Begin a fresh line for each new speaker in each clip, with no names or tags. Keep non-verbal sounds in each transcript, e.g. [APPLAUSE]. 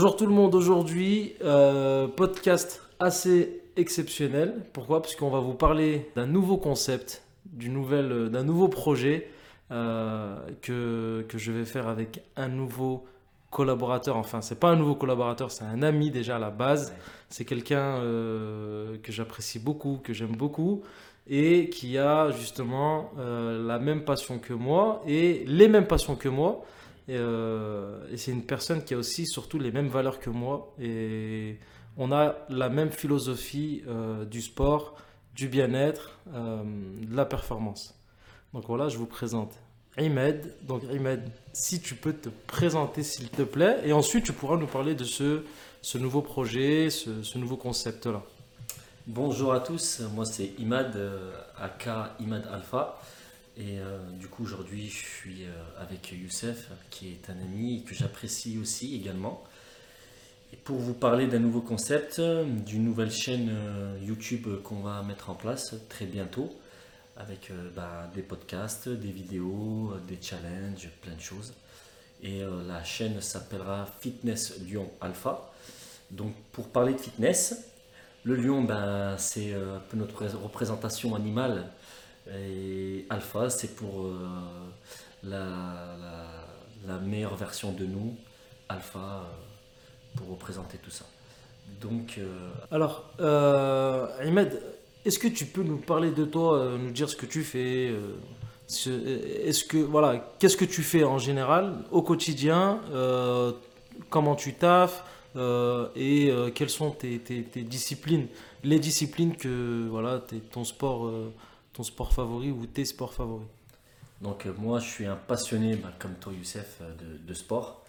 Bonjour tout le monde, aujourd'hui, euh, podcast assez exceptionnel. Pourquoi? Parce qu'on va vous parler d'un nouveau concept, nouvel, euh, d'un nouveau projet euh, que, que je vais faire avec un nouveau collaborateur. Enfin, c'est pas un nouveau collaborateur, c'est un ami déjà à la base. C'est quelqu'un euh, que j'apprécie beaucoup, que j'aime beaucoup et qui a justement la même passion que moi et les mêmes passions que moi. Et, euh, et c'est une personne qui a aussi surtout les mêmes valeurs que moi. Et on a la même philosophie euh, du sport, du bien-être, euh, de la performance. Donc voilà, je vous présente Imed. Donc Imed, si tu peux te présenter s'il te plaît. Et ensuite, tu pourras nous parler de ce, nouveau projet, ce, ce nouveau concept-là.
Bonjour à tous, moi c'est Imad, aka Imad Alpha. Et euh, du coup aujourd'hui je suis euh, avec Youssef qui est un ami que j'apprécie aussi également. Et pour vous parler d'un nouveau concept, d'une nouvelle chaîne euh, YouTube qu'on va mettre en place très bientôt avec bah, des podcasts, des vidéos, des challenges, plein de choses. Et la chaîne s'appellera Fitness Lyon Alpha. Donc pour parler de fitness, le lion, ben, c'est un peu notre ré- représentation animale. Et alpha, c'est pour euh, la, meilleure version de nous. Alpha, euh, pour représenter tout ça. Donc, euh,
Alors, Imed, est-ce que tu peux nous parler de toi, nous dire ce que tu fais ce- Est-ce que voilà, qu'est-ce que tu fais en général au quotidien Comment tu taffes et quelles sont tes, disciplines Les disciplines que voilà, ton sport, ton sport favori ou tes sports favoris.
donc euh, moi, je suis un passionné, ben, comme toi, Youssef, euh, de, sport.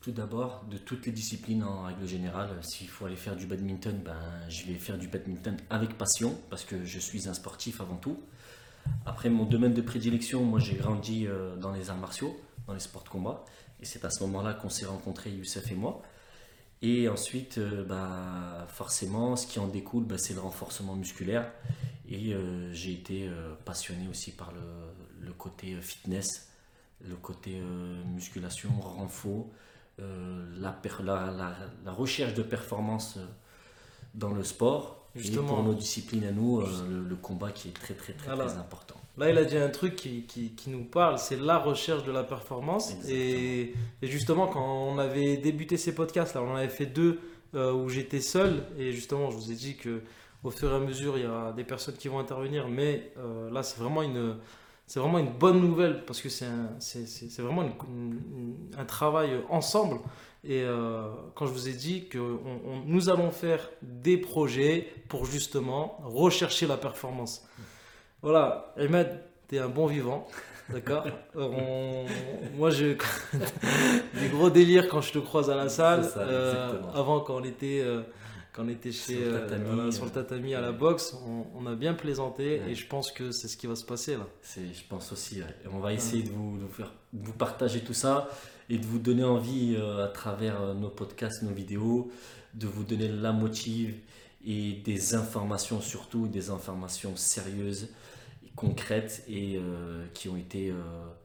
Tout d'abord, de toutes les disciplines en règle générale. S'il faut aller faire du badminton, ben, je vais faire du badminton avec passion, parce que je suis un sportif avant tout. Après, mon domaine de prédilection, moi j'ai grandi euh, dans les arts martiaux, dans les sports de combat. Et c'est à ce moment-là qu'on s'est rencontrés, Youssef et moi. Et ensuite, euh, bah, forcément, ce qui en découle, bah, c'est le renforcement musculaire. Et euh, j'ai été euh, passionné aussi par le, le côté euh, fitness, le côté musculation, renfort, la, per- la, la- la recherche de performance dans le sport.
Justement.
Et pour nos disciplines à nous, le, le combat qui est très très très,
Voilà.
très important.
Là, il a dit un truc qui, qui- qui nous parle, c'est la recherche de la performance. Et, et justement, quand on avait débuté ces podcasts, là, on en avait fait deux euh, où j'étais seul. Et justement, je vous ai dit que au fur et à mesure, il y a des personnes qui vont intervenir. Mais euh, là, c'est vraiment une, c'est vraiment une bonne nouvelle parce que c'est un, c'est, c'est- c'est vraiment une- une- un travail ensemble. Et euh, quand je vous ai dit que on- on- nous allons faire des projets pour justement rechercher la performance. Voilà, Ahmed, t'es un bon vivant, d'accord? [LAUGHS] Euh, on- Moi, [LAUGHS] j'ai des gros délires quand je te croise à la salle.
Ça,
Euh, avant, quand on était, euh, quand on était chez,
Sur le
euh,
tatami,
voilà, sur le
euh,
tatami à la boxe, on, on a bien plaisanté et je pense que c'est ce qui va se passer là.
C'est, je pense aussi. Et on va essayer de vous, de vous faire, vous partager tout ça et de vous donner envie euh, à travers nos podcasts, nos vidéos, de vous donner la motive et des informations surtout, des informations sérieuses, et concrètes et euh, qui ont été euh,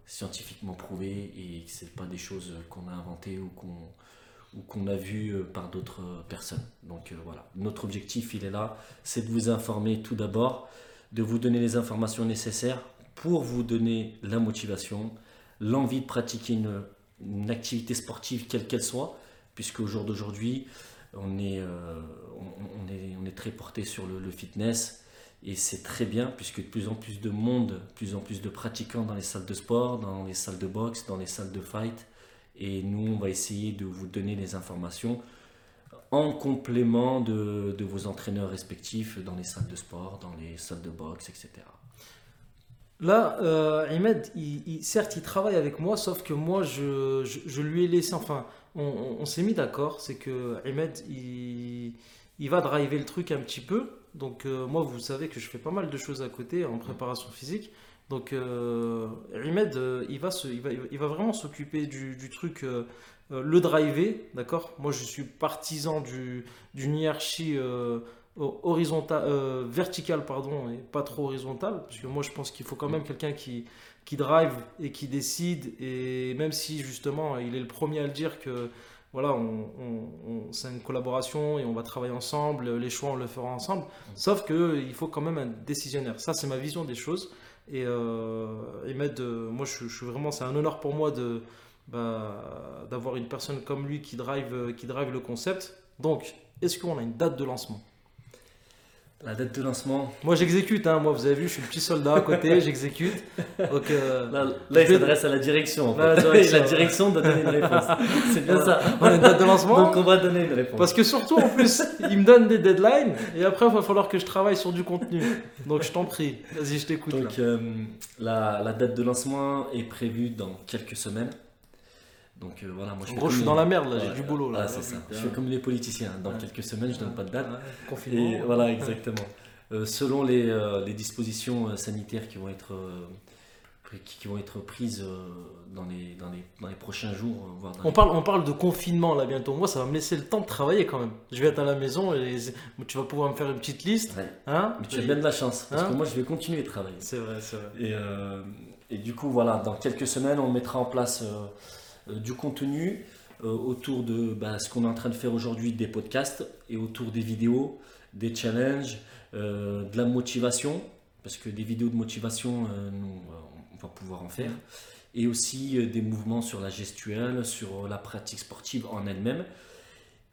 scientifiquement prouvées et que c'est pas des choses qu'on a inventées ou qu'on ou qu'on a vues euh, par d'autres euh, personnes. Donc euh, voilà, notre objectif il est là, c'est de vous informer tout d'abord, de vous donner les informations nécessaires pour vous donner la motivation, l'envie de pratiquer une, activité sportive quelle qu'elle soit, puisque au jour d'aujourd'hui, on est, on est, on est très porté sur le, le fitness. Et c'est très bien puisque de plus en plus de monde, de plus en plus de pratiquants dans les salles de sport, dans les salles de boxe, dans les salles de fight et nous on va essayer de vous donner les informations en complément de, de vos entraîneurs respectifs dans les salles de sport, dans les salles de boxe, etc.
Là, euh, Ahmed, certes, il travaille avec moi, sauf que moi, je, je- lui ai laissé, enfin, on s'est mis d'accord, c'est que Ahmed, il, il va driver le truc un petit peu. Donc, euh, moi, vous savez que je fais pas mal de choses à côté en préparation physique. Donc, euh, Euh, il va, se, il va, il va vraiment s'occuper du, du truc, euh, euh, le driver, d'accord? Moi, je suis partisan du- d'une hiérarchie euh, horizontale, verticale, pardon, et pas trop horizontale, parce que moi, je pense qu'il faut quand même quelqu'un qui, qui drive et qui décide, et même si justement, il est le premier à le dire que voilà, on, on- c'est une collaboration et on va travailler ensemble, les choix on le fera ensemble. Sauf que il faut quand même un décisionnaire. Ça, c'est ma vision des choses. Et, euh, et euh, moi, je suis vraiment, c'est un honneur pour moi de bah, d'avoir une personne comme lui qui drive, euh, qui drive le concept. Donc, est-ce qu'on a une date de lancement?
La date de lancement,
Moi, j'exécute. Hein. Moi, vous avez vu, je suis le petit soldat à côté, [LAUGHS] j'exécute. Donc, euh,
là, il
vais-
s'adresse à la direction. en
la
fait. [LAUGHS]
direction,
la direction doit donner une réponse. [LAUGHS] C'est bien ça.
on a une date de lancement.
Donc on va donner une réponse.
Parce que surtout, en plus, il me donne des deadlines et après, il va falloir que je travaille sur du contenu. Donc, je t'en prie, vas-y, je t'écoute.
Donc, euh, la, la date de lancement est prévue dans quelques semaines. Donc euh, voilà, moi je
En gros, je suis dans
les-
la merde là, j'ai
Ouais,
du boulot là.
Ah, c'est ça. Je fais comme les politiciens. Dans
Ouais.
quelques semaines, je donne pas de date.
Ouais, Confinement.
Et voilà, exactement. Euh, selon les, euh, les dispositions sanitaires qui vont être, qui, vont être prises dans, les, dans, les, dans les prochains jours, voire dans
On parle, on parle de confinement là bientôt. Moi, ça va me laisser le temps de travailler quand même. Je vais être à la maison et tu vas pouvoir me faire une petite liste.
Ouais.
Hein
Mais tu as bien de la chance, parce
Hein
que moi je vais continuer de travailler.
C'est vrai, c'est vrai.
Et, euh, et du coup, voilà, dans quelques semaines, on mettra en place euh, du contenu euh, autour de bah, ce qu'on est en train de faire aujourd'hui, des podcasts, et autour des vidéos, des challenges, euh, de la motivation, parce que des vidéos de motivation, euh, euh, on va pouvoir en faire, et aussi euh, des mouvements sur la gestuelle, sur la pratique sportive en elle-même.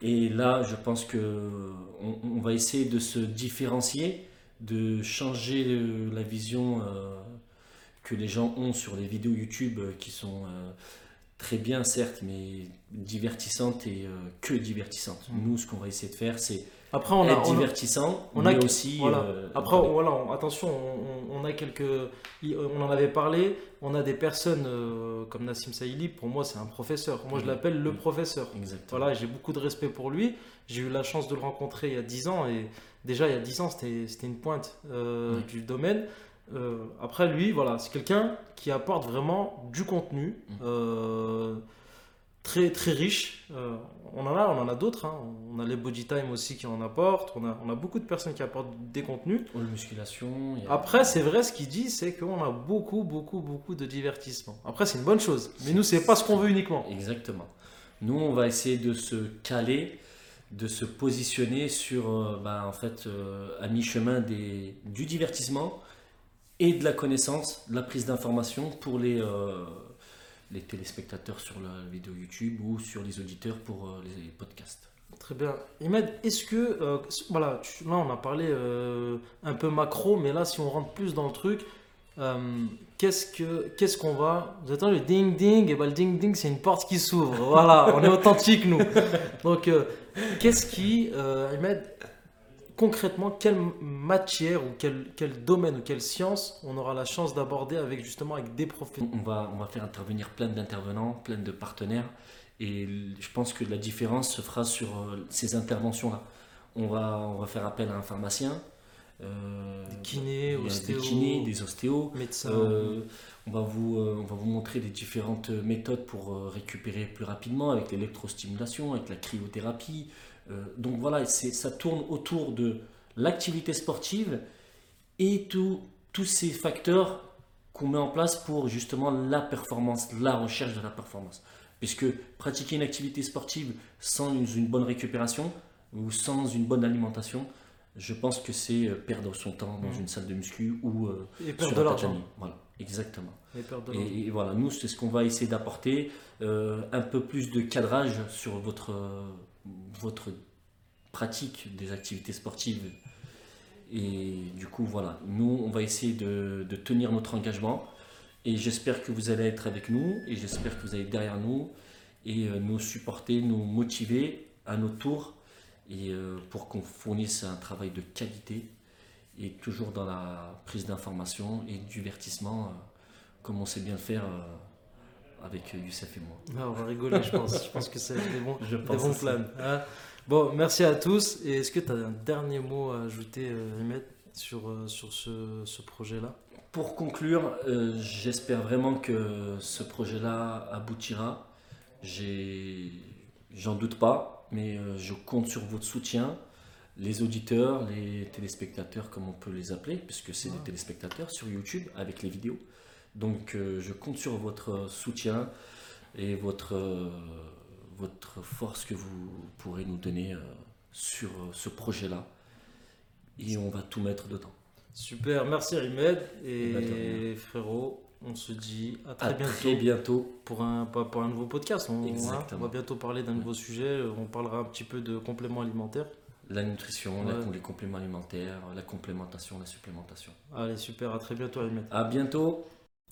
Et là, je pense que on, va essayer de se différencier, de changer euh, la vision euh, que les gens ont sur les vidéos YouTube euh, qui sont euh, très bien, certes, mais divertissantes et euh, que divertissantes.
Mm.
Nous, ce qu'on va essayer de faire, c'est
Après, on a, on a-
divertissant,
on a
mais aussi.
voilà.
euh,
Après,
voilà.
voilà, on- attention, on, on- on a quelques. On en avait parlé. On a des personnes euh, comme Nassim Saïli. Pour moi, c'est un professeur. Moi, je
Mhm.
l'appelle le
Mhm.
professeur.
Exactement.
Voilà, j'ai beaucoup de respect pour lui. J'ai eu la chance de le rencontrer il y a 10 ans et déjà il y a 10 ans c'était c'était une pointe euh,
Oui.
du domaine. Euh, après lui, voilà, c'est quelqu'un qui apporte vraiment du contenu
Mhm.
euh, très très riche. Euh, on en a, on en a d'autres. hein. On a les Body Time aussi qui en apportent. On a, on a beaucoup de personnes qui apportent des contenus.
Pour la musculation. a-
Après, c'est vrai, ce qu'il dit, c'est qu'on a beaucoup, beaucoup, beaucoup de divertissement. Après, c'est une bonne chose. Mais nous, c'est pas ce qu'on veut uniquement.
Exactement. Nous, on va essayer de se caler, de se positionner sur, bah, en fait, à mi-chemin des, du divertissement et de la connaissance, de la prise d'information pour les, euh, les téléspectateurs sur la vidéo YouTube ou sur les auditeurs pour euh, les podcasts.
Très bien. Imed, est-ce que, euh, voilà, là on a parlé un peu macro, mais là si on rentre plus dans le truc, qu'est-ce que, qu'est-ce qu'on va, vous attendez le ding ding, et ben le ding ding c'est une porte qui s'ouvre. Voilà, on est authentique nous. Donc qu'est-ce qui, Imed, concrètement, quelle matière ou quel, quel domaine ou quelle science on aura la chance d'aborder avec justement avec des professionnels.
On va, on va faire intervenir plein d'intervenants, plein de partenaires. Et je pense que la différence se fera sur euh, ces interventions-là. On va, on va faire appel à un pharmacien, euh,
Des kinés, ostéos.
des kinés, des ostéos.
Médecins.
Euh, on, va vous, euh, on va vous montrer les différentes méthodes pour récupérer plus rapidement avec l'électrostimulation, avec la cryothérapie. Euh, donc voilà, ça tourne autour de l'activité sportive et tout- tous ces facteurs qu'on met en place pour justement la performance, la recherche de la performance. Puisque pratiquer une activité sportive sans une, une bonne récupération ou sans une bonne alimentation, je pense que c'est euh, perdre son temps dans
Mhm.
une salle de muscu ou euh,
et perdre
sur
de l'argent.
tatami. Voilà, exactement.
Et perdre de l'argent.
Et, et voilà, nous, c'est ce qu'on va essayer d'apporter, euh, un peu plus de cadrage sur votre, euh, votre pratique des activités sportives. Et du coup, voilà, nous, on va essayer de, tenir notre engagement. Et j'espère que vous allez être avec nous, et j'espère que vous allez être derrière nous, et euh, nous supporter, nous motiver à notre tour, et euh, pour qu'on fournisse un travail de qualité, et toujours dans la prise d'information et divertissement, euh, comme on sait bien le faire avec euh, Youssef et moi.
Ah, on va rigoler, je pense. Je pense que c'est des bons, [LAUGHS]
Je
des
pense
bons
aussi.
plans. hein. bon, merci à tous. Et est-ce que tu as un dernier mot à ajouter, euh, Ahmed, sur, euh, sur ce, ce projet-là?
Pour conclure, euh, j'espère vraiment que ce projet-là aboutira. J'en doute pas, mais je compte sur votre soutien, les auditeurs, les téléspectateurs, comme on peut les appeler, puisque c'est des
Ah.
téléspectateurs sur YouTube avec les vidéos. Donc euh, je compte sur votre soutien et votre, euh, votre force que vous pourrez nous donner euh, sur ce projet-là. Et on va tout mettre dedans.
Super, merci Rimed.
Eh ben,
Et frérot, on se dit à très
À
bientôt
très bientôt.
pour un, pour un nouveau podcast. On, va bientôt parler d'un nouveau sujet. On parlera un petit peu de compléments alimentaires.
La nutrition, la- les compléments alimentaires, la complémentation, la supplémentation.
Allez, super, à très bientôt Rimed.
À bientôt.